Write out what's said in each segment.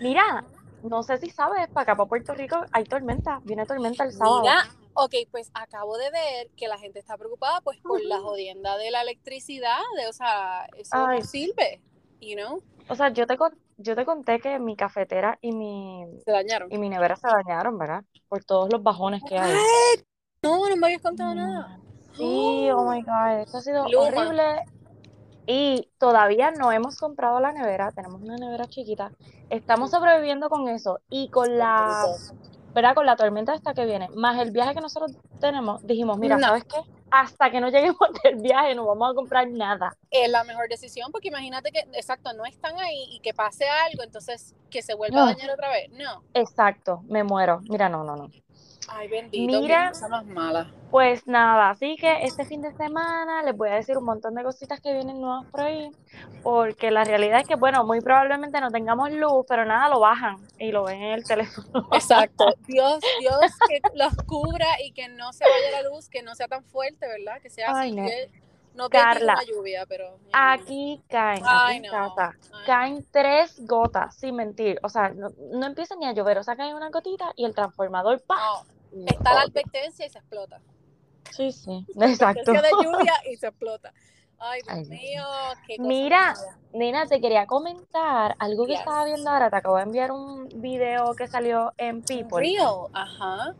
Mira, no sé si sabes, para acá, para Puerto Rico, hay tormenta. Viene tormenta el sábado. Mira, ok, pues acabo de ver que la gente está preocupada pues por la jodienda de la electricidad, de, o sea, eso Ay. no sirve, you know, O sea, yo te, yo te conté que mi cafetera y mi, se dañaron. y mi nevera se dañaron, ¿verdad? Por todos los bajones que hay. No, no me habías contado nada. Sí, oh my God, esto ha sido Luma. horrible. Y todavía no hemos comprado la nevera, tenemos una nevera chiquita. Estamos sobreviviendo con eso y con la, ¿verdad? Con la tormenta esta que viene, más el viaje que nosotros tenemos, dijimos, mira, No. ¿sabes qué? Hasta que no lleguemos del viaje no vamos a comprar nada. Es la mejor decisión porque imagínate que, exacto, no están ahí y que pase algo, entonces que se vuelva a dañar otra vez. No. Exacto, me muero. Mira, no, no, no. Ay, bendito, Mira. más mala. Pues nada, así que este fin de semana les voy a decir un montón de cositas que vienen nuevas por ahí, porque la realidad es que, bueno, muy probablemente no tengamos luz, pero nada, lo bajan y lo ven en el teléfono. Exacto. Dios, Dios que los cubra y que no se vaya la luz, que no sea tan fuerte, ¿verdad? Que sea Ay, así. no. que no te Carla. una lluvia, pero. Aquí caen, Ay, aquí en no. casa, Ay, caen tres gotas, sin mentir. O sea, no, no empieza ni a llover, o sea, cae una gotita y el transformador, ¡pa! no. Está la advertencia y se explota. Sí, sí, exacto. De lluvia y se explota. Ay, Dios Ay, mío, qué cosa Mira. Nena, te quería comentar algo que Yes. estaba viendo ahora. Te acabo de enviar un video que salió en People. Real, ajá.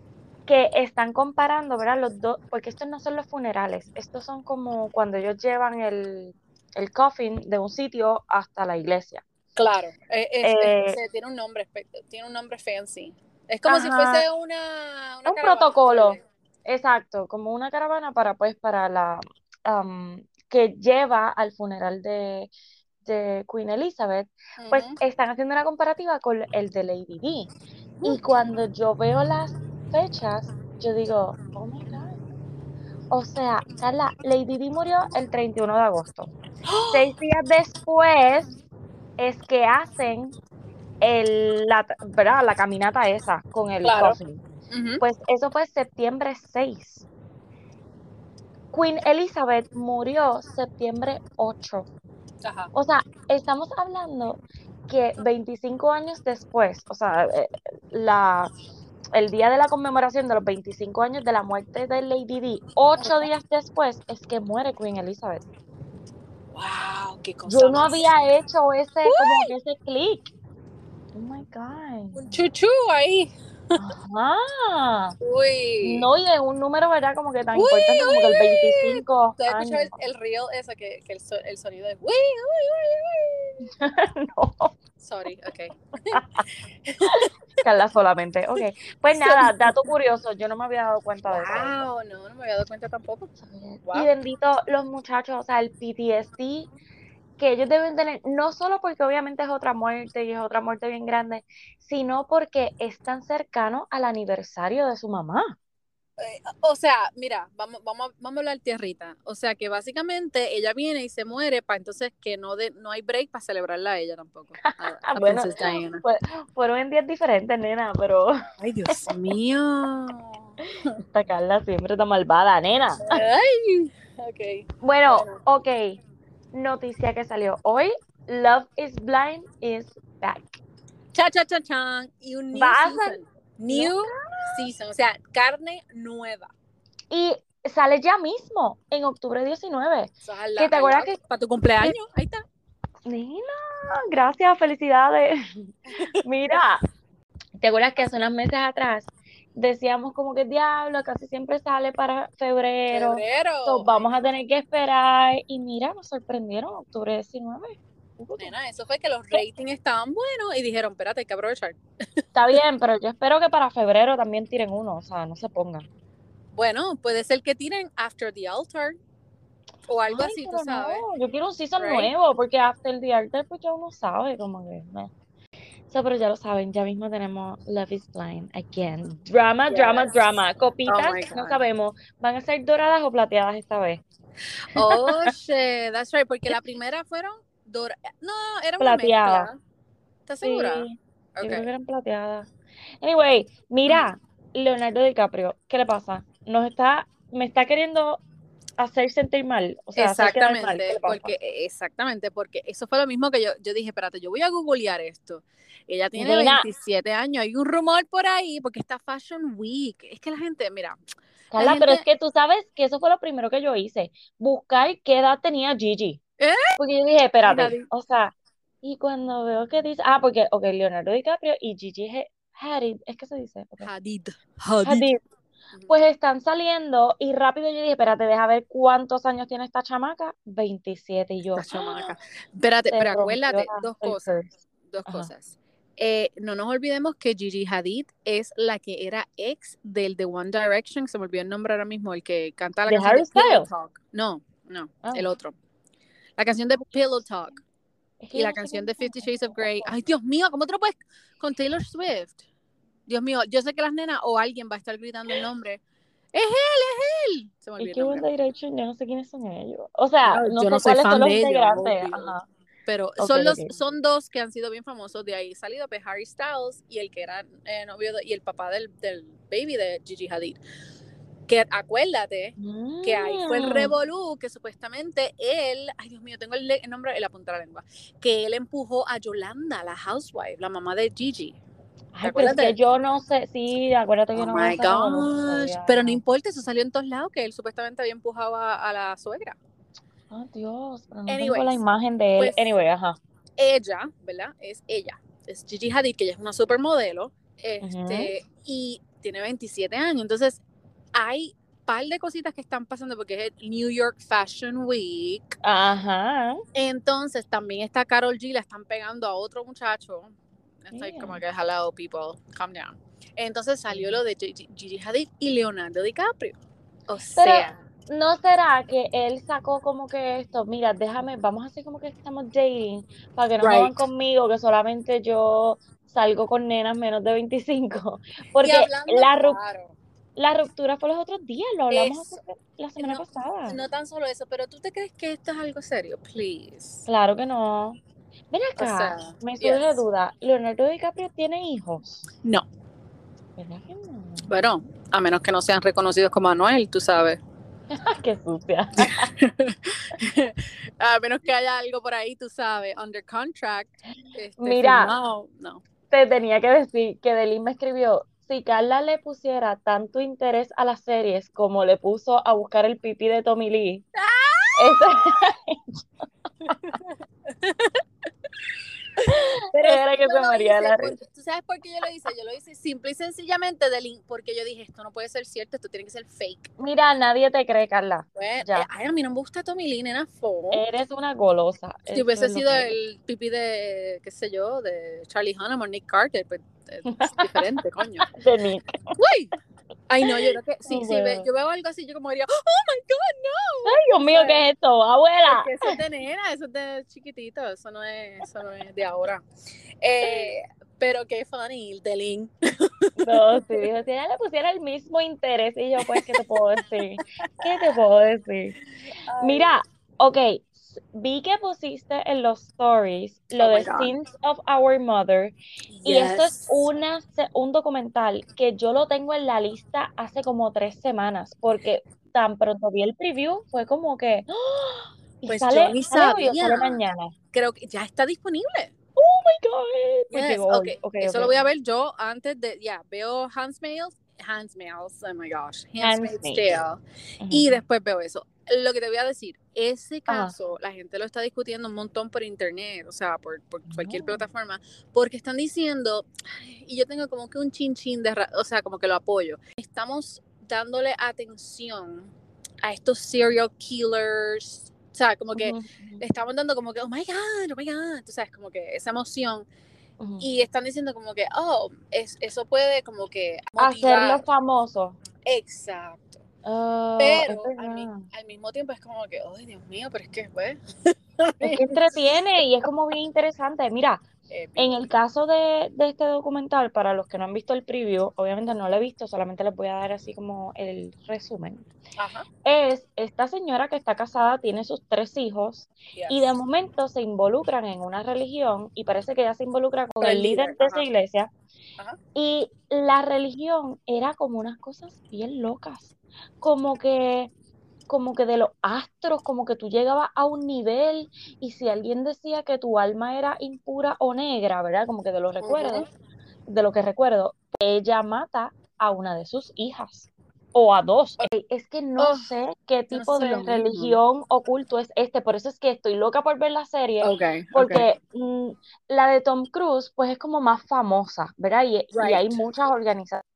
que están comparando, ¿verdad? Los dos, porque estos no son los funerales, estos son como cuando ellos llevan el, el coffin de un sitio hasta la iglesia. Claro, eh, es- Eh, es- tiene un nombre, tiene un nombre fancy. Es como si fuese una, una Un caravana, protocolo. Exacto, como una caravana para, pues, para la, am, que lleva al funeral de, de Queen Elizabeth, pues están haciendo una comparativa con el de Lady Di. Y cuando yo veo las fechas, yo digo, oh my God. O sea, Carla, Lady Di murió el 31 de agosto. Seis días después es que hacen el, la, ¿verdad? la caminata esa con el Claro. coffin. Ujú. Pues eso fue septiembre 6. Queen Elizabeth murió septiembre 8. Ajá. O sea, estamos hablando que 25 años después, o sea, eh, la, el día de la conmemoración de los 25 años de la muerte de Lady Di, ocho días después es que muere Queen Elizabeth. Wow, qué cosa Yo no más- había hecho ese, como ese clic. Oh my God. Un chuchu ahí. Ajá. Uy. No, y es un número, ¿verdad? Como que tan Uy, importante como que el uy, 25 ¿Te has escuchado el, el reel ese que, que el, so- el sonido es uy, uy, uy, uy? No, Sorry, ok. Carla solamente. Ok. Pues nada, dato curioso, yo no me había dado cuenta de eso. Wow, no, no me había dado cuenta tampoco. Wow. Y bendito los muchachos, o sea, el PTSD que ellos deben tener, no solo porque obviamente es otra muerte y es otra muerte bien grande, sino porque es tan cercano al aniversario de su mamá. Eh, o sea, mira, vamos, vamos, a- vamos a hablar tierrita. O sea, que básicamente ella viene y se muere para entonces que no, de, no hay break para celebrarla a ella tampoco. A, a Ah, Bueno. Fue- fueron en días diferentes, nena, pero Ay, Dios mío. esta Carla siempre está malvada, nena. Ay, ok. Bueno, Bueno. ok. Noticia que salió hoy. Love is Blind is back. Cha, cha, cha, chan. Y un new Va a season. New season. O sea, carne nueva. Y sale ya mismo, en octubre 19. Eso es al ¿Que te acuerdas que- Para tu cumpleaños. Ahí está. Nina, gracias, felicidades. Mira, ¿te acuerdas que hace unos meses atrás decíamos como que diablo, casi siempre sale para febrero? Febrero. so vamos a tener que esperar. Y mira, nos sorprendieron, octubre 19. Nena, eso fue que los ratings estaban buenos y dijeron, espérate, hay que aprovechar. Está bien, pero yo espero que para febrero también tiren uno, o sea, no se pongan. Bueno, puede ser que tiren After the Altar o algo Ay, así, tú sabes. no, yo quiero un season Right. nuevo, porque After the Altar, pues ya uno sabe, como que. So, pero ya lo saben, ya mismo tenemos Love is Blind again. Drama, drama, Yes. drama. Copitas, Oh no sabemos. ¿Van a ser doradas o plateadas esta vez? Oh, shit, that's right, porque la primera fueron dora... No, era una Plateada. mezcla. ¿Estás segura? Sí, yo creo Ok. que eran plateadas. Anyway, mira, Leonardo DiCaprio, ¿qué le pasa? Nos está, me está queriendo hacer sentir mal. O sea, hacer quedar mal, ¿qué exactamente, porque, exactamente, porque eso fue lo mismo que yo, yo dije, espérate, yo voy a googlear esto. Ella tiene Nena. 27 años, hay un rumor por ahí, porque está Fashion Week. Es que la gente, mira, Carla, pero es que tú sabes que eso fue lo primero que yo hice, buscar qué edad tenía Gigi. ¿Eh? Porque yo dije, espérate, o sea, y cuando veo que dice, ah, porque, ok, Leonardo DiCaprio y Gigi Hadid, es que se dice, ok, Hadid. Hadid, pues están saliendo y rápido yo dije, espérate, deja ver cuántos años tiene esta chamaca, 27, y yo, Esta chamaca. Espérate, pero acuérdate, dos cosas, dos Ajá. cosas. Eh, no nos olvidemos que Gigi Hadid es la que era ex del de One Direction, se me olvidó el nombre ahora mismo, el que canta la ¿De canción Harry de Pillow? Talk. No, no, Ah. el otro. La canción de Pillow Talk que y la canción de Fifty Shades of Grey. Ay, Dios mío, ¿cómo te lo puedes con Taylor Swift? Dios mío, yo sé que las nenas o alguien va a estar gritando el nombre. Es él, es él. Se me Y olvidó que el One nombre. Direction, yo no sé quiénes son ellos. O sea, No, no yo sé no soy cuáles fan son los de ellos. Ajá. Pero Ok, son los, ok. son dos que han sido bien famosos de ahí salido, pues Harry Styles y el que era eh, novio de- y el papá del, del baby de Gigi Hadid. Que acuérdate que ahí fue el Mm. revolú que supuestamente él, ay Dios mío, tengo el, le- el nombre en la punta de la lengua, que él empujó a Yolanda, la housewife, la mamá de Gigi. Ay, pero es que yo no sé, sí, acuérdate que Oh no my gosh. todavía, Pero no importa, eso salió en todos lados, que él supuestamente había empujado a, a la suegra. Oh, Dios, pero no tengo la Anyways, imagen de él. pues, Anyway, ajá. ella, ¿verdad? Es ella, es Gigi Hadid, que ella es una supermodelo, este, y tiene 27 años. Entonces, hay un par de cositas que están pasando porque es el New York Fashion Week. Ajá. Entonces, también está Carol G, la están pegando a otro muchacho. Estoy Yeah. como que, hello, people, calm down. Entonces salió lo de Gigi Hadid y Leonardo DiCaprio. O sea, ¿No será que él sacó como que esto? Mira, déjame, vamos a hacer como que estamos dating para que no Right. jodan conmigo, que solamente yo salgo con nenas menos de 25. y Porque la, ru- claro, la ruptura fue los otros días, lo hablamos Eso. hace- la semana No, pasada. no tan solo eso, pero ¿tú te crees que esto es algo serio? Please. Claro que no. Ven acá, sea, me surge yes. duda. ¿Leonardo DiCaprio tiene hijos? No. ¿Verdad que no? Bueno, a menos que no sean reconocidos como Anuel, tú sabes. Qué sucia. a menos que haya algo por ahí, tú sabes, under contract. este, Mira. firmado, no. Te tenía que decir que Delin me escribió, si Carla le pusiera tanto interés a las series como le puso a buscar el pipí de Tommy Lee, Pero Era que se hice la por- risa. ¿Tú sabes por qué yo lo hice? Yo lo hice simple y sencillamente del porque yo dije, esto no puede ser cierto, esto tiene que ser fake. Mira, nadie te cree, Carla. Pues, Ya. eh, ay, a mí no me gusta Tommy Lee, nena, fo. Eres una golosa. si hubiese sido que el pipí de, qué sé yo, de Charlie Hunnam o Nick Carter, pues es diferente, coño. De Nick. ¡Uy! Ay, no, yo creo que sí, No sí, ve- puedo. yo veo algo así, yo como diría, oh my God, Ay, Dios mío, ¿qué es esto? Abuela. Porque eso es de nena, eso es de chiquitito, eso no es, eso no es de ahora. Eh, pero qué funny, de. No, sí, dijo, si ella le pusiera el mismo interés, y yo, pues, ¿qué te puedo decir? ¿Qué te puedo decir? Mira, ok, vi que pusiste en los stories lo Oh de. Sins of Our Mother, y esto es una, un documental que yo lo tengo en la lista hace como tres semanas, porque tan pronto vi el preview, fue como que, ¡ah! y Pues sale, yo ni sale hoy o sabía. sale mañana. Creo que ya está disponible. Oh my God, Yes, llegó ok, hoy. Ok, Eso lo voy a ver yo antes de, ya, veo Handmaid's, Handmaid's, oh my gosh. Tale, Ujú. y después veo eso. Lo que te voy a decir, ese Ajá. caso, la gente lo está discutiendo un montón por internet, o sea, por, por cualquier Oh. plataforma, porque están diciendo, y yo tengo como que un chin chin de, o sea, como que lo apoyo. Estamos dándole atención a estos serial killers, o sea, como que Ujú, ujú, le estamos dando como que, oh my God, oh my God, tú sabes, como que esa emoción. Y están diciendo como que, oh, es, eso puede como que Hacerlo motivar. famoso. Exacto. Oh, Pero al, mi- verdad. al mismo tiempo es como que, ay, Dios mío, pero es que, pues. Es que entretiene y es como bien interesante. Mira, en el caso de, de este documental, para los que no han visto el preview, obviamente no lo he visto, solamente les voy a dar así como el resumen. Ajá. Es esta señora que está casada, tiene sus tres hijos y de momento se involucran en una religión y parece que ella se involucra con el el líder líder, de esa iglesia Ajá. y la religión era como unas cosas bien locas, como que como que de los astros, como que tú llegabas a un nivel y si alguien decía que tu alma era impura o negra, ¿verdad? Como que de los recuerdos, de lo que recuerdo, ella mata a una de sus hijas o a dos. Es que no sé qué tipo de religión oculto es este, por eso es que estoy loca por ver la serie, porque mm, la de Tom Cruise, pues es como más famosa, ¿verdad? Y, hay muchas organizaciones.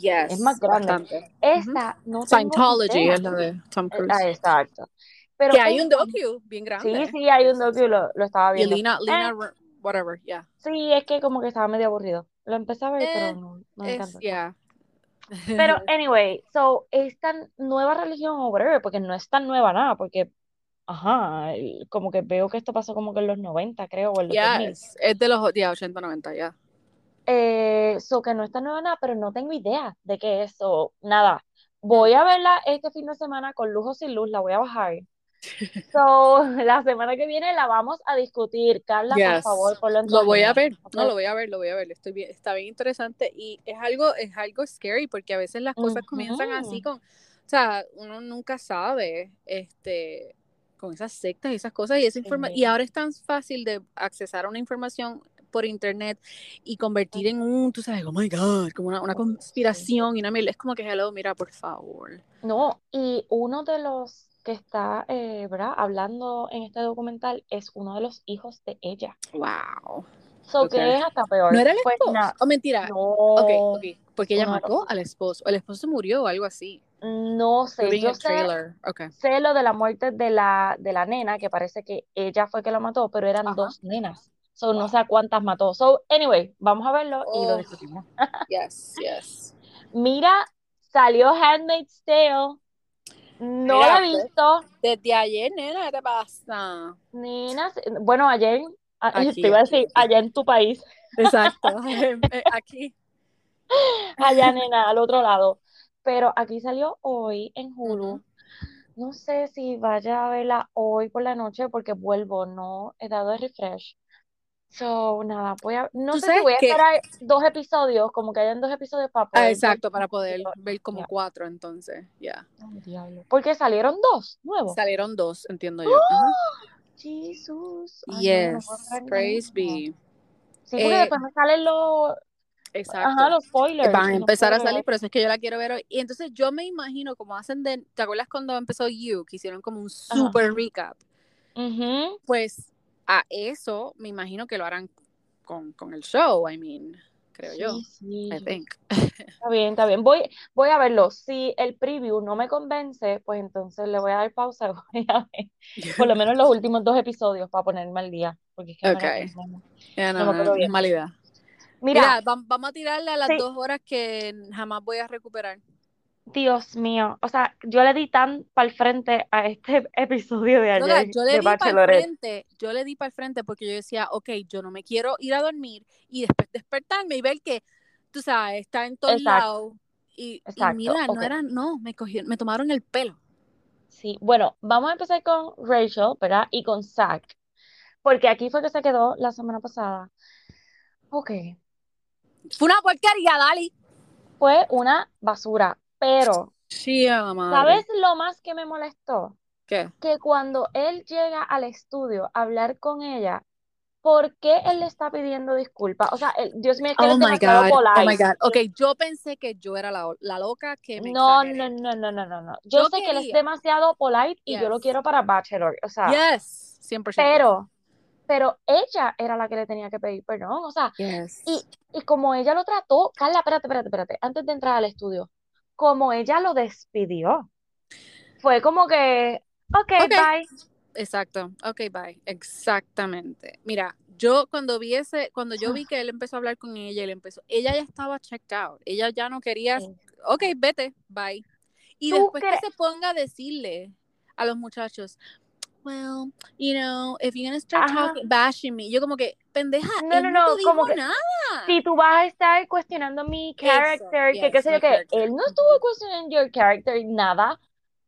Sea, es más grande. Esta no Scientology es la de Tom eh, Cruise. Ah, exacto. Pero que hay un docu bien grande. Sí, sí, hay un docu, lo, lo estaba viendo. Y Lina, Lina eh, whatever, yeah. Sí, es que como que estaba medio aburrido. Lo empecé a ver, pero eh, no, no me encantó. Pero, anyway, so, esta nueva religión o whatever, porque no es tan nueva nada, porque, ajá, como que veo que esto pasó como que en los 90, creo, o en los yes, es de los 80, 90, ya. Eh, so, que no es tan nueva nada, pero no tengo idea de qué es, o nada. Voy a verla este fin de semana con luz o sin luz, la voy a bajar. So, la semana que viene la vamos a discutir. Carla, por favor, lo Lo voy a ver, no, lo voy a ver, lo voy a ver. Estoy bien, está bien interesante y es algo, es algo scary porque a veces las cosas comienzan así con, o sea, uno nunca sabe, este, con esas sectas y esas cosas y esa información, y ahora es tan fácil de accesar a una información por internet y convertir en un, tú sabes, oh my God, como una, una conspiración y una es como que, hello, mira, por favor. No, y uno de los que está eh, ¿verdad? hablando en este documental es uno de los hijos de ella. Wow. So que es hasta peor. ¿No era el pues esposo? ¿O mentira? No. Okay, okay. Porque ella mató al esposo. El esposo murió o algo así. No sé. Yo sé, okay. sé, lo de la muerte de la, de la nena, que parece que ella fue que lo mató, pero eran dos nenas. So, no sé a cuántas mató. So, anyway, vamos a verlo y lo discutimos. yes, yes. Mira, salió Handmaid's Tale. No la he visto. Desde ayer, nena, ¿qué te pasa? Nena, bueno, ayer, te iba a decir, allá en tu país. Exacto, aquí. Allá, nena, al otro lado. Pero aquí salió hoy en Hulu. No sé si vaya a verla hoy por la noche porque vuelvo, no he dado el refresh. So, nada, voy a, no sé si voy a esperar dos episodios, como que hayan dos episodios para poder. Ah, exacto, para poder ver como cuatro, entonces, ya. Porque salieron dos nuevos. Salieron dos, entiendo yo. ¡Oh! Jesús. yes, praise be. Sí, porque eh, después me salen los. Exacto. Ajá, los spoilers. Van a empezar a salir, pero eso es que yo la quiero ver hoy. Y entonces yo me imagino como hacen de. ¿Te acuerdas cuando empezó You? Que hicieron como un super recap. Pues a eso me imagino que lo harán con, con el show, I mean, creo yo. Sí. I think. Está bien, está bien. Voy, voy a verlo. Si el preview no me convence, pues entonces le voy a dar pausa y voy a ver por lo menos los últimos dos episodios para ponerme al día. Porque es que okay. no, no, no, no, mala idea. Mira, vamos a tirarle a las dos horas que jamás voy a recuperar. Dios mío, o sea, yo le di tan para el frente a este episodio de ayer. yo le di para el frente, yo le di para el frente porque yo decía, ok, yo no me quiero ir a dormir y después despertarme y ver que, tú sabes, está en todos lados. Y, mira, no eran, no, me cogieron, me tomaron el pelo. Sí, bueno, vamos a empezar con Rachel, ¿verdad? Y con Zach, porque aquí fue que se quedó la semana pasada. Ok. Fue una porquería, Dali. Fue una basura pero, sí, ¿sabes lo más que me molestó? ¿Qué? Que cuando él llega al estudio a hablar con ella, ¿por qué él le está pidiendo disculpas? O sea, Dios mío, es que oh él my God, Oh my God. Ok, yo pensé que yo era la, la loca que me No, no, no, no, no, no, no. Yo, sé que él es demasiado polite y yo lo quiero para Bachelor. O sea, yes, 100%. Pero, pero ella era la que le tenía que pedir perdón. O sea, y, y como ella lo trató, Carla, espérate, espérate, espérate, antes de entrar al estudio como ella lo despidió. Fue como que, ok, bye. Exacto, ok, bye. Exactamente. Mira, yo cuando vi ese, cuando yo vi que él empezó a hablar con ella, él empezó, ella ya estaba checked out, ella ya no quería, ok, vete, bye. Y después que se ponga a decirle a los muchachos, well, you know, if you're gonna start talking, bashing me, yo como que, pendeja, no, no, no, como que, nada. Si tú vas a estar cuestionando mi character, que qué sé yo, que él no estuvo cuestionando your character, nada.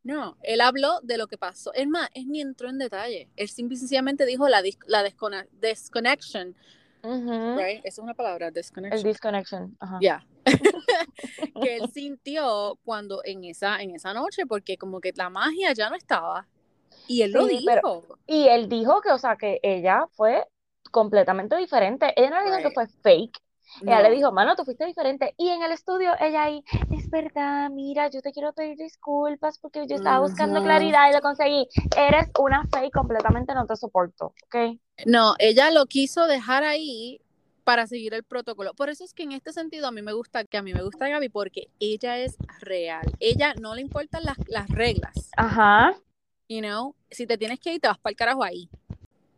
No, él habló de lo que pasó. Es más, él ni entró en detalle. Él simplemente dijo la, la desconexión right? Esa es una palabra, disconnection. El disconnection, ajá. Ya. que él sintió cuando en esa, en esa noche, porque como que la magia ya no estaba. Y él lo dijo. y él dijo que, o sea, que ella fue completamente diferente. Ella no dijo que fue fake. Ella le dijo, mano, tú fuiste diferente. Y en el estudio, ella ahí, es verdad, mira, yo te quiero pedir disculpas porque yo estaba buscando claridad y lo conseguí. Eres una fake, completamente no te soporto, ¿ok? No, ella lo quiso dejar ahí para seguir el protocolo. Por eso es que en este sentido a mí me gusta, que a mí me gusta Gaby porque ella es real. Ella no le importan las, las reglas. Ajá. You know, si te tienes que ir, te vas para el carajo ahí.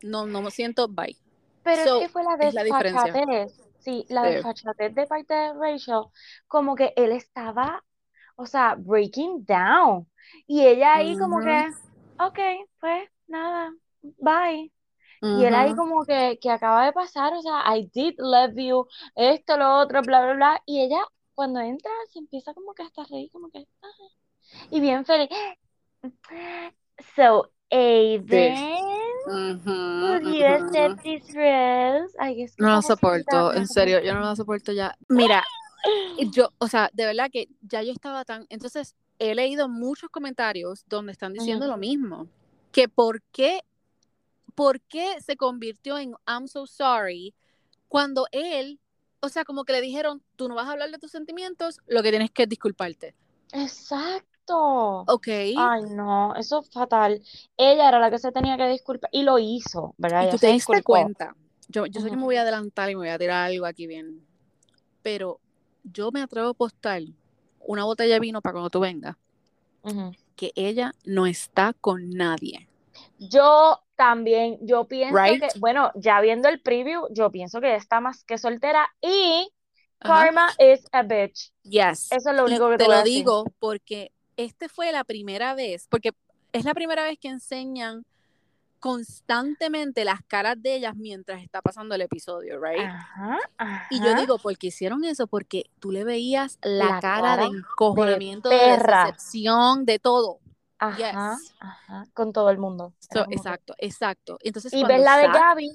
No, no me siento bye. Pero es que fue la desfachatez. Sí, la desfachatez de parte de Rachel, como que él estaba, o sea, breaking down. Y ella ahí como que, ok, pues nada, bye. Y él ahí como que, que acaba de pasar, o sea, I did love you, esto, lo otro, bla, bla, bla. Y ella, cuando entra, se empieza como que hasta reír, como que, y bien feliz. So, Aiden, no lo soporto, en serio, yo no lo soporto ya. Mira, yo, o sea, de verdad que ya yo estaba tan. Entonces, he leído muchos comentarios donde están diciendo lo mismo. Que por qué, por qué se convirtió en I'm so sorry cuando él, o sea, como que le dijeron, tú no vas a hablar de tus sentimientos, lo que tienes que es disculparte. Exacto. Ok. Ay, no, eso es fatal. Ella era la que se tenía que disculpar y lo hizo, ¿verdad? Y tú te diste cuenta. Yo, yo sé que me voy a adelantar y me voy a tirar algo aquí bien. Pero yo me atrevo a apostar una botella de vino para cuando tú vengas. Que ella no está con nadie. Yo también, yo pienso que, bueno, ya viendo el preview, yo pienso que está más que soltera y Karma is a bitch. Yes. Eso es lo único que te, te lo digo porque este fue la primera vez, porque es la primera vez que enseñan constantemente las caras de ellas mientras está pasando el episodio, right? Ajá, Y yo digo, ¿por qué hicieron eso? Porque tú le veías la, cara, de encojonamiento, de, decepción, de todo. Ajá, ajá, con todo el mundo. exacto, exacto. Entonces, y ves la de Gaby.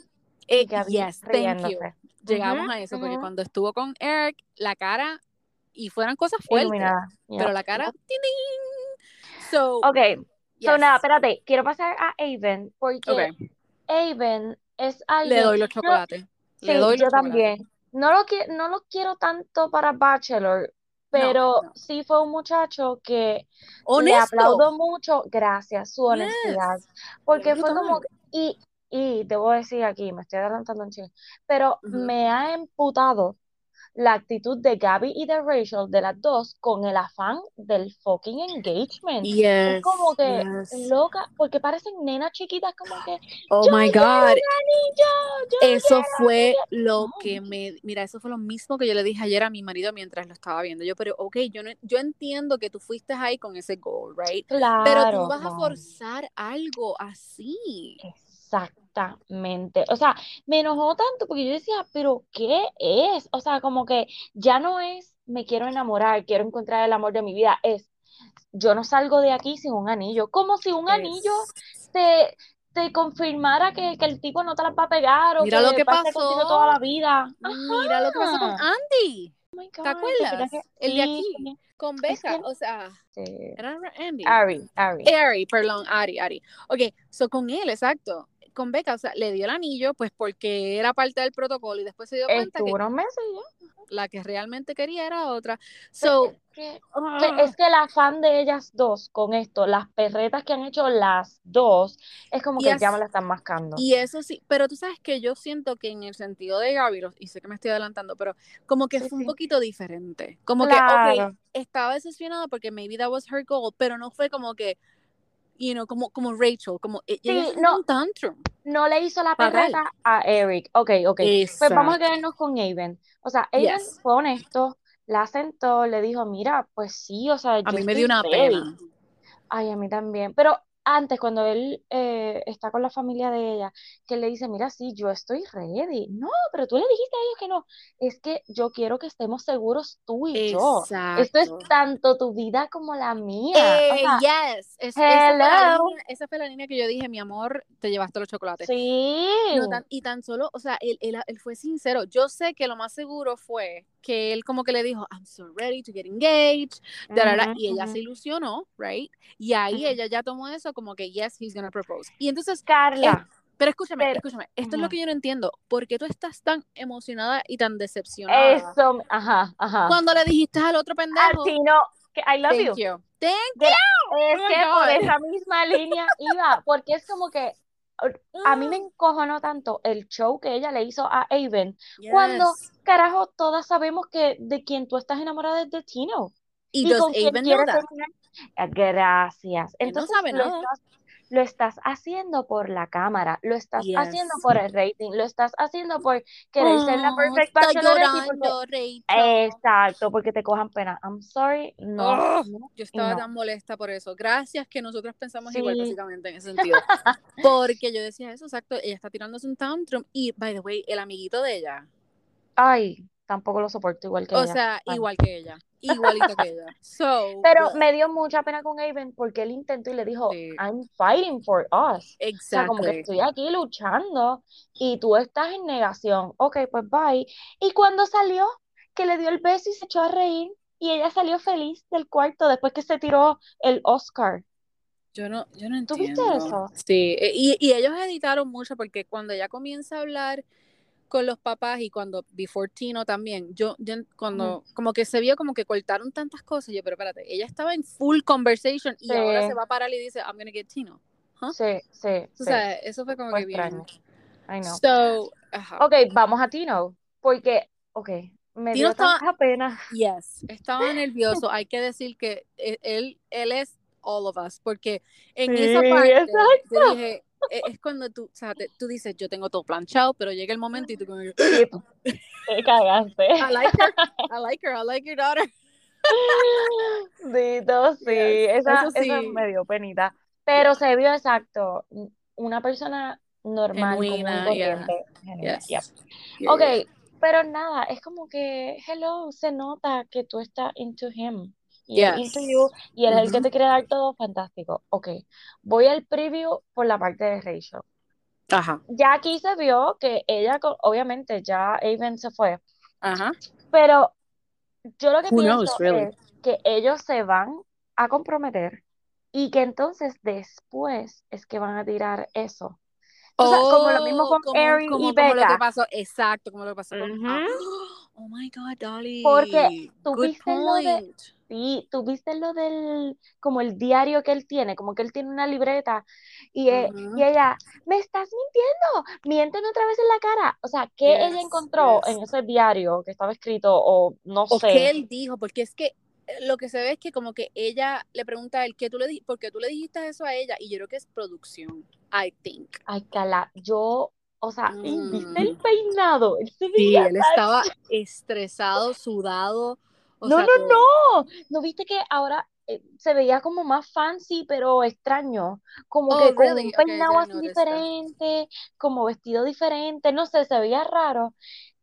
Eh, yes, thank you. Llegamos a eso, porque cuando estuvo con Eric, la cara y fueran cosas fuertes. Pero la cara. So, ok. So, nada, espérate. Quiero pasar a Aven porque Aven es alguien. Le doy los chocolates. Le doy yo también. No lo, no lo quiero tanto para Bachelor, pero sí fue un muchacho que le aplaudo mucho, gracias, su honestidad. Porque fue como. Y, y te voy a decir aquí, me estoy adelantando en chile, pero me ha emputado la actitud de Gabby y de Rachel, de las dos, con el afán del fucking engagement. es como que loca, porque parecen nenas chiquitas, como que. Oh my God. eso fue lo que me. Mira, eso fue lo mismo que yo le dije ayer a mi marido mientras lo estaba viendo. Yo, pero, ok, yo, no, yo entiendo que tú fuiste ahí con ese goal, right? Claro. Pero tú vas a forzar algo así. Exactamente. O sea, me enojó tanto porque yo decía, pero ¿qué es? O sea, como que ya no es me quiero enamorar, quiero encontrar el amor de mi vida, es yo no salgo de aquí sin un anillo. Como si un anillo te, te confirmara que, el tipo no te la va a pegar o Mira lo que pasó toda la vida. Mira lo que pasó con Andy. Oh ¿Te acuerdas? el de aquí. Con Becca, o sea, era Andy. Ari, Ari. Ari, perdón, Ari, Ari. Ok, so con él, exacto con Beca, o sea, le dio el anillo, pues porque era parte del protocolo y después se dio cuenta que meses la que realmente quería era otra. So, es, que, ah. es que el afán de ellas dos con esto, las perretas que han hecho las dos, es como que ya me la están mascando. Y eso sí, pero tú sabes que yo siento que en el sentido de Gaby, y sé que me estoy adelantando, pero como que fue un poquito diferente. Como que, ok, estaba decepcionada porque maybe that was her goal, pero no fue como que you know, como, como Rachel, como e, ella no, un tantrum. No le hizo la perreta a Eric. Ok, ok. Pues vamos a quedarnos con Aven. O sea, Aven fue honesto, la sentó, le dijo, mira, pues sí, o sea, a mí me dio una pena. Ay, a mí también. Pero antes, cuando él eh, está con la familia de ella, que le dice, mira, sí, yo estoy ready. No, pero tú le dijiste a ellos que no. Es que yo quiero que estemos seguros tú y yo. Esto es tanto tu vida como la mía. Eh, yes. esa, fue la línea, que yo dije, mi amor, te llevaste los chocolates. Sí. y tan solo, o sea, él, él, fue sincero. Yo sé que lo más seguro fue que él como que le dijo, I'm so ready to get engaged, y ella se ilusionó, right? Y ahí ella ya tomó eso como que, yes, he's gonna propose. Y entonces, Carla. pero escúchame, escúchame, esto es lo que yo no entiendo. ¿Por qué tú estás tan emocionada y tan decepcionada? Eso, ajá, ajá. Cuando le dijiste al otro pendejo. No, que I love Thank you. Thank you. Es oh que por esa misma línea iba, porque es como que a mí me encojonó tanto el show que ella le hizo a Aven cuando, carajo, todas sabemos que de quien tú estás enamorada es de Tino. Y, con Aven know Gracias. Entonces, lo, estás, lo, estás, haciendo por la cámara, lo estás haciendo por el rating, lo estás haciendo por querer ser la oh, perfect porque, Exacto, porque te cojan pena. I'm sorry, no. yo estaba tan molesta por eso. Gracias que nosotros pensamos igual, básicamente, en ese sentido. porque yo decía eso, exacto, ella está tirándose un tantrum y, by the way, el amiguito de ella. Ay, tampoco lo soporto igual que ella. O sea, igual que ella. Igualito que ella. Pero pues me dio mucha pena con Aven porque él intentó y le dijo, I'm fighting for us. Exacto. O sea, como que estoy aquí luchando y tú estás en negación. Ok, pues bye. Y cuando salió, que le dio el beso y se echó a reír y ella salió feliz del cuarto después que se tiró el Oscar. Yo no, yo no entiendo. ¿Tú viste eso? Sí, e, y, y ellos editaron mucho porque cuando ella comienza a hablar con los papás y cuando Before Tino también, yo, cuando como que se vio como que cortaron tantas cosas, yo, pero espérate, ella estaba en full conversation y ahora se va a parar y dice, I'm gonna get Tino. Sí, sí. O sea, eso fue como que bien. I know. So, Ok, vamos a Tino, porque, ok, me Tino dio estaba, pena. Yes, estaba nervioso. Hay que decir que e, él, él es all of us, porque en esa parte yo dije, es cuando tú, o sea, tú dices, yo tengo todo planchado, pero llega el momento y tú como... Te cagaste. I like her, I like her, I like your daughter. Dito, sí, esa, eso sí. me dio penita. Pero se vio exacto, una persona normal, Genuina, corriente. Ok, pero nada, es como que, hello, se nota que tú estás into him y el interview y él es el que te quiere dar todo fantástico. Ok, voy al preview por la parte de Rachel. Ajá. Ya aquí se vio que ella, obviamente, ya Aven se fue. Ajá. Pero yo lo que pienso es que ellos se van a comprometer y que entonces después es que van a tirar eso. O sea, como lo mismo con Erin y Becca. Como lo que pasó, exacto, como lo que pasó con... Oh my God, Dolly. Porque tuviste lo de Sí, tú viste lo del, como el diario que él tiene, como que él tiene una libreta y, e, y ella, me estás mintiendo, miénteme otra vez en la cara. O sea, ¿qué ella encontró en ese diario que estaba escrito o no o sé? qué él dijo, porque es que lo que se ve es que como que ella le pregunta a él, ¿qué tú le di ¿por qué tú le dijiste eso a ella? Y yo creo que es producción, I think. Ay, Cala, yo o sea, ¿viste el mm. peinado? Él sí, él estaba estresado, sudado, no, no, no. ¿No viste que ahora eh, se veía como más fancy, pero extraño? Como que oh, con un peinado así diferente, como vestido diferente, no sé, se veía raro.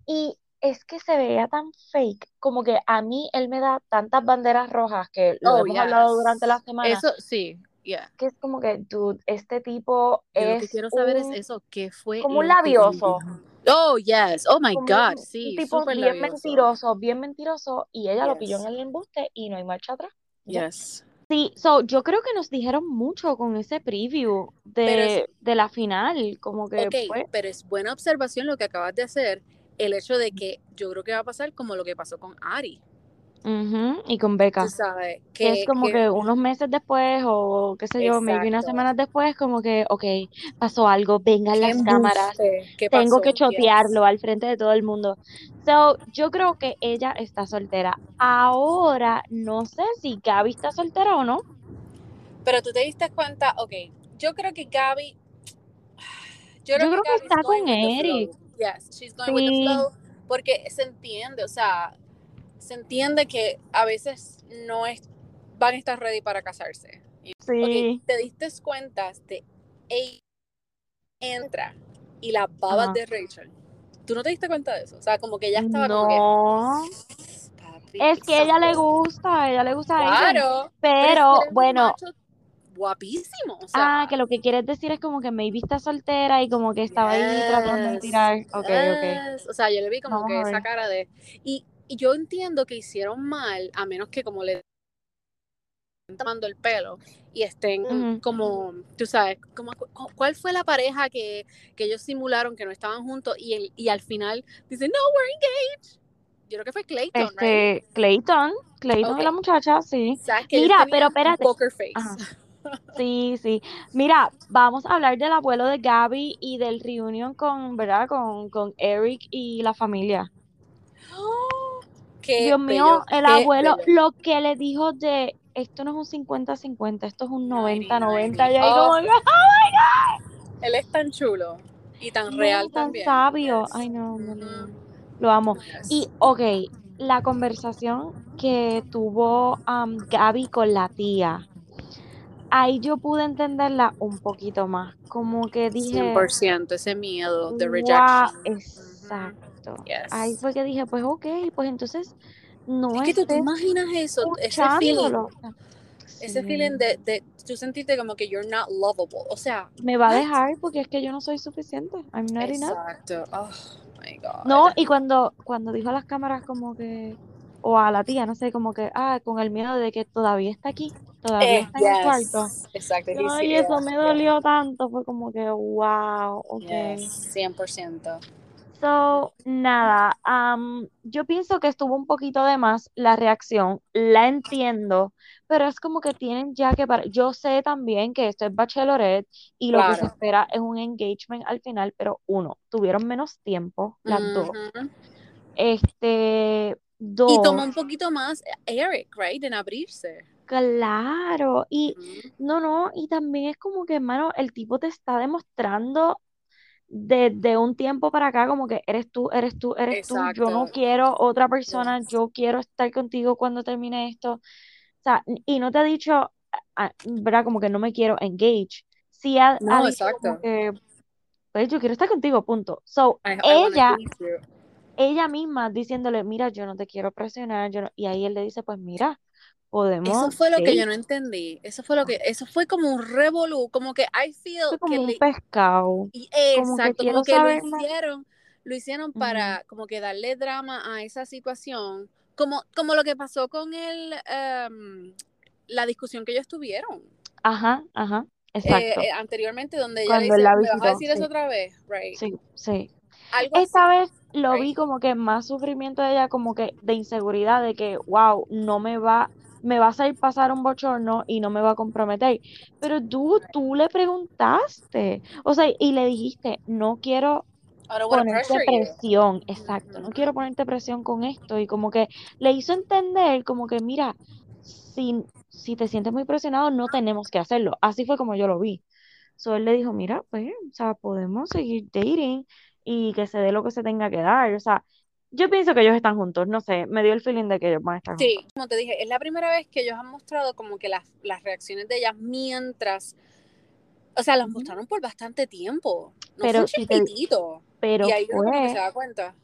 Y es que se veía tan fake, como que a mí él me da tantas banderas rojas que lo oh, hemos hablado durante la semana. Eso sí, yeah. Que es como que, dude, este tipo es. Lo que quiero saber es eso, que fue. Como un labioso. Oh, yes. Oh, my God. Sí, un tipo bien mentiroso, bien mentiroso. Y ella lo pilló en el embuste y no hay marcha atrás. Yes. Sí, so, yo creo que nos dijeron mucho con ese preview de, de la final, como que Ok, pero es buena observación lo que acabas de hacer, el hecho de que yo creo que va a pasar como lo que pasó con Ari. Y con Beca. sabes, que, es como que, unos meses después o qué sé yo, maybe unas semanas después, como que, ok, pasó algo, vengan las cámaras, tengo que chotearlo al frente de todo el mundo. So, yo creo que ella está soltera. Ahora, no sé si Gaby está soltera o no. Pero tú te diste cuenta, ok, yo creo que Gaby... Yo creo, que, está con Eric. Yes, she's going with the flow. Porque se entiende, o sea, se entiende que a veces no es, van a estar ready para casarse. Sí. te diste cuenta de ella entra y las babas de Rachel. ¿Tú no te diste cuenta de eso? O sea, como que ella estaba no. como que... es que a ella le gusta, a ella le gusta claro, Pero, bueno. Guapísimo. ah, que lo que quieres decir es como que maybe está soltera y como que estaba ahí tratando de tirar. Ok, ok. O sea, yo le vi como que esa cara de. Y, y yo entiendo que hicieron mal, a menos que como le tomando el pelo y estén como, tú sabes, como, ¿cuál fue la pareja que, que, ellos simularon que no estaban juntos y, el, y al final dicen, no, we're engaged? Yo creo que fue Clayton, este, Clayton, Clayton y la muchacha, sí. Mira, pero espérate. Poker face. Sí, sí. Mira, vamos a hablar del abuelo de Gaby y del reunion con, ¿verdad? Con, con Eric y la familia. Dios mío, el abuelo, lo que le dijo de esto no es un 50-50, esto es un 90-90. Y oh. my God. Él es tan chulo y tan real tan también. sabio. Ay, no, no, Lo amo. Y, ok, la conversación que tuvo um, Gaby con la tía. Ahí yo pude entenderla un poquito más. Como que dije. 100%, ese miedo de rejection. exacto. Ahí fue que dije, pues ok, pues entonces no es que tú te imaginas eso, ese feeling, ese feeling de, de tú sentirte como que you're not lovable, o sea, me va a dejar porque es que yo no soy suficiente, I'm not Exacto. Oh my God. No, y cuando cuando dijo a las cámaras como que o a la tía, no sé, como que ah, con el miedo de que todavía está aquí, todavía está en el cuarto. Exacto. Ay, eso me dolió tanto, fue como que wow, okay. Yes, 100%. So, nada, yo pienso que estuvo un poquito de más la reacción, la entiendo, pero es como que tienen ya que para... Yo sé también que esto es bachelorette y lo que se espera es un engagement al final, pero uno, tuvieron menos tiempo, las dos. Este, dos. Y tomó un poquito más Eric, right, en abrirse. Claro, y no, no, y también es como que, hermano, el tipo te está demostrando de, un tiempo para acá, como que eres tú, eres tú, eres tú, yo no quiero otra persona, yo quiero estar contigo cuando termine esto. O sea, y no te ha dicho, ¿verdad? Como que no me quiero engage. Sí ha, dicho como que, pues yo quiero estar contigo, punto. So, ella, ella misma diciéndole, mira, yo no te quiero presionar, yo y ahí él le dice, pues mira, podemos. Eso fue lo que yo no entendí. Eso fue lo que, eso fue como un revolú, como que I feel como un pescado. Y, exacto, como que, lo hicieron, lo hicieron para como que darle drama a esa situación, como, como lo que pasó con el, em, la discusión que ellos tuvieron. Ajá, ajá, eh, exacto. Eh, anteriormente, donde ella le decía, ¿me vas a decir eso otra vez? Right. Sí, sí. Esta vez lo vi como que más sufrimiento de ella, como que de inseguridad, de que, wow, no me va, me va a hacer pasar un bochorno y no me va a comprometer. Pero tú, tú le preguntaste, o sea, y le dijiste, no quiero ponerte presión, exacto, no quiero ponerte presión con esto. Y como que le hizo entender, como que, mira, si, si te sientes muy presionado, no tenemos que hacerlo. Así fue como yo lo vi. So él le dijo, mira, pues, o sea, podemos seguir dating y que se dé lo que se tenga que dar. O sea, yo pienso que ellos están juntos, no sé, me dio el feeling de que ellos van a estar juntos. Sí, como te dije, es la primera vez que ellos han mostrado como que las, las reacciones de ellas mientras, o sea, las mostraron por bastante tiempo. No pero fue chiquitito. pero y ahí fue... que se da cuenta.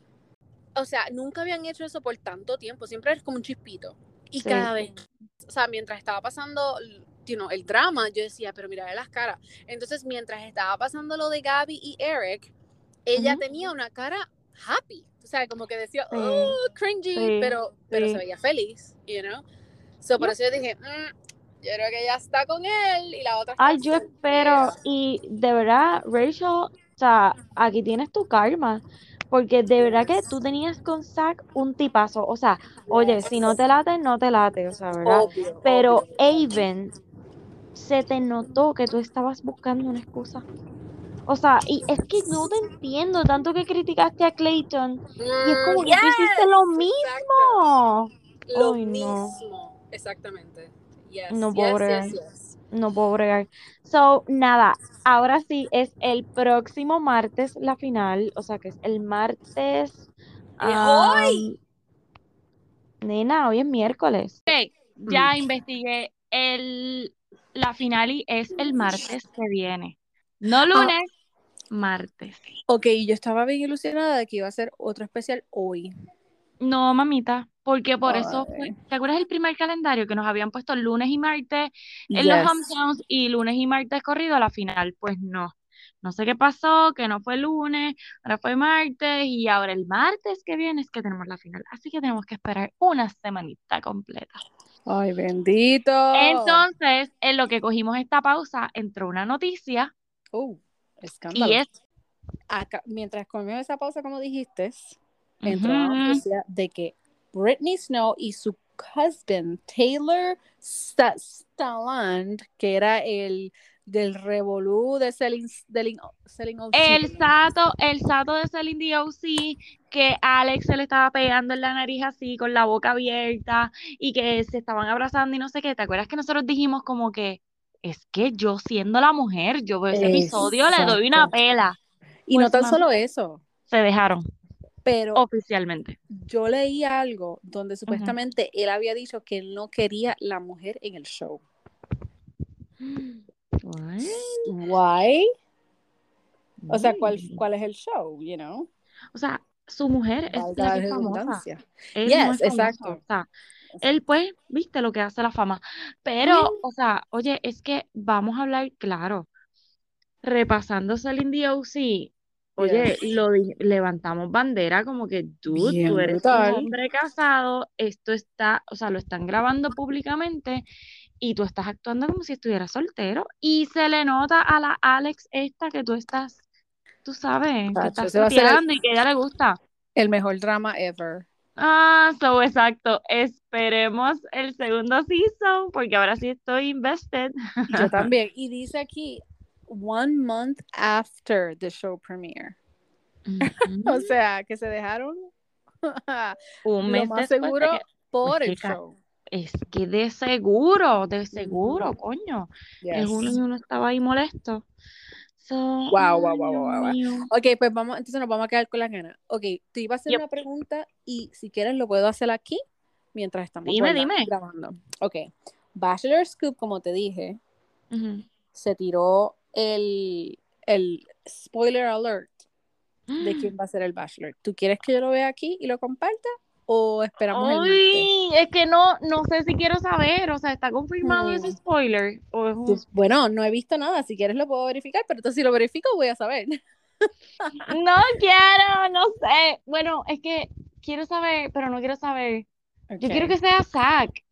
O sea, nunca habían hecho eso por tanto tiempo, siempre es como un chispito. Y cada vez, o sea, mientras estaba pasando you know, el drama, yo decía, pero mira las caras. Entonces, mientras estaba pasando lo de Gaby y Eric, ella tenía una cara happy. O sea, como que decía, oh, cringy, pero, pero se veía feliz, you know. So, por eso yo dije, mm, yo creo que ella está con él y la otra Ay, yo espero, y de verdad, Rachel, o sea, aquí tienes tu karma, porque de verdad que tú tenías con Zack un tipazo, o sea, oye, si no te late, no te late, o sea, ¿verdad? pero Aven, se te notó que tú estabas buscando una excusa. O sea, y es que no te entiendo tanto que criticaste a Clayton. y es como que tú hiciste lo mismo. Lo mismo. Exactamente. no puedo bregar. No puedo bregar. So, nada, ahora sí es el próximo martes la final. O sea, que es el martes. hoy? Nena, hoy es miércoles. Ok, ya investigué el la finale es el martes que viene. No lunes, martes. Ok, yo estaba bien ilusionada de que iba a ser otro especial hoy. No, mamita, porque por eso, fue- ¿te acuerdas el primer calendario que nos habían puesto lunes y martes en los hometowns y lunes y martes corrido a la final? Pues no. No sé qué pasó, que no fue lunes, ahora fue martes y ahora el martes que viene es que tenemos la final. Así que tenemos que esperar una semanita completa. Ay, bendito. Entonces, en lo que cogimos esta pausa, entró una noticia Oh, escándalo. y es Acá- mientras comimos esa pausa, como dijiste, entró la noticia de que Britney Snow y su husband Taylor Sta- Stalland, que era el del revolú de Selling, Selling, Selling OC, El sato, el sato de Celine D.O.C. que Alex se le estaba pegando en la nariz así, con la boca abierta, y que se estaban abrazando y no sé qué. ¿Te acuerdas que nosotros dijimos como que es que yo siendo la mujer, yo veo ese episodio, le doy una pela? Y Pues, no tan mami. solo eso, Se dejaron pero oficialmente. yo leí algo donde supuestamente él había dicho que él no quería la mujer en el show. What? Why? O sea, ¿cuál, cuál es el show, you know? O sea, su mujer es la famosa. Él Yes, no es famoso, exacto. O sea, él pues, viste lo que hace la fama. Pero, o sea, oye, es que vamos a hablar claro. Repasando Celine D.O.C., oye, Yes. lo levantamos bandera como que tú, Bien tú eres brutal. un hombre casado, esto está, o sea, lo están grabando públicamente y tú estás actuando como si estuvieras soltero y se le nota a la Alex esta que tú estás, tú sabes, que estás tuteando y que a ella le gusta. El mejor drama ever. Ah, so exacto. Esperemos el segundo season porque ahora sí estoy invested. Yo también. Y dice aquí, one month after the show premiere. O sea, que se dejaron Un lo mes más después de seguro que- por pues, el chica, show. es que de seguro, de seguro, coño. Yes. Es uno y uno estaba ahí molesto. So, Wow, wow, wow, wow, wow. Ok, pues vamos, entonces nos vamos a quedar con las ganas. Ok, te iba a hacer Yep. una pregunta y si quieres lo puedo hacer aquí mientras estamos Dime, dime. grabando. Ok, Bachelor Scoop, como te dije, se tiró el, el spoiler alert de quién va a ser el Bachelor. ¿Tú quieres que yo lo vea aquí y lo comparta o esperamos el? Ay, es que no, no sé si quiero saber, o sea, ¿está confirmado ese spoiler? ¿O es un- Bueno, no he visto nada, si quieres lo puedo verificar, pero entonces si lo verifico voy a saber. No quiero, no sé. Bueno, es que quiero saber, pero no quiero saber. Yo quiero que sea Zack.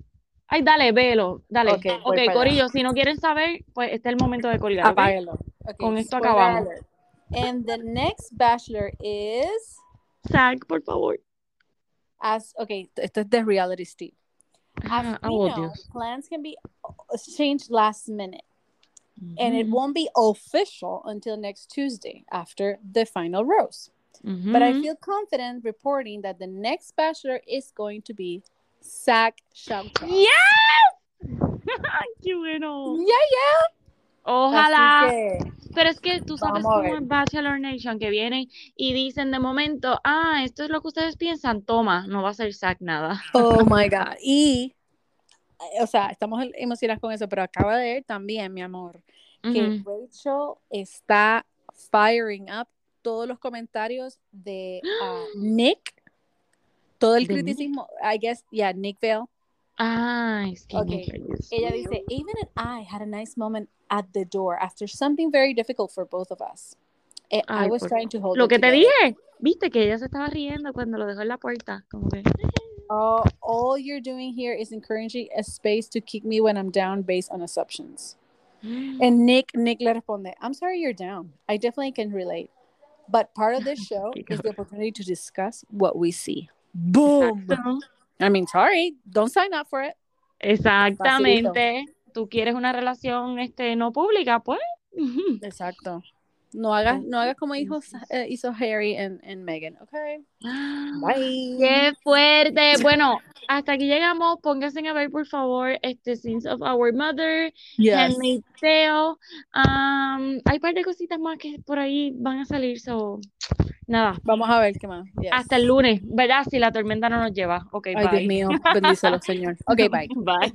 Ay, dale, velo, dale. Ok, voy Ok, para allá. Corillo, si no quieren saber, pues este es el momento de colgar. Apáguelo. Con esto acabamos. And the next Bachelor is Zack, por favor. As okay, esto es de Reality Steve. As Ah, we oh, know, Dios. plans can be changed last minute, and it won't be official until next Tuesday after the final rose. But I feel confident reporting that the next Bachelor is going to be Zach Shawcross. ¡Yes! ¡Qué bueno! Yeah, yeah. Ojalá. Que, Pero es que tú sabes ver. es Bachelor Nation, que vienen y dicen de momento, ah, esto es lo que ustedes piensan, toma, no va a ser Zack nada. oh my God. Y, o sea, estamos emocionadas con eso, pero acaba de ver también, mi amor, que. Rachel está firing up todos los comentarios de ah, Nick, todo el criticismo, I guess, yeah, Nick Vale. Ay, es que Ok, Nick, ay, Ella dice, even and I had a nice moment at the door after something very difficult for both of us. Eh, I was por trying to hold Lo que te dije, viste que ella se estaba riendo cuando lo dejó en la puerta, como que Oh, all you're doing here is encouraging a space to kick me when I'm down based on assumptions. And Nick, Nick le responde, I'm sorry you're down. I definitely can relate. But part of this show is the opportunity to discuss what we see. Boom. Exacto. I mean, sorry, don't sign up for it. Exactamente. Tú quieres una relación este no pública, pues. Exacto. No hagas, no hagas como hizo, eh, hizo Harry en, en Megan, okay? Bye. Qué fuerte. Bueno, hasta aquí llegamos. Pónganse a ver, por favor, este Sins of Our Mother, Yes. Handmaid's Tale. Um, hay un par de cositas más que por ahí van a salir. So, nada, Vamos a ver qué más. Yes. hasta el lunes, ¿verdad? Si la tormenta no nos lleva. Ok, Ay, bye. Dios mío, bendícelo, Señor. Ok, bye. Bye.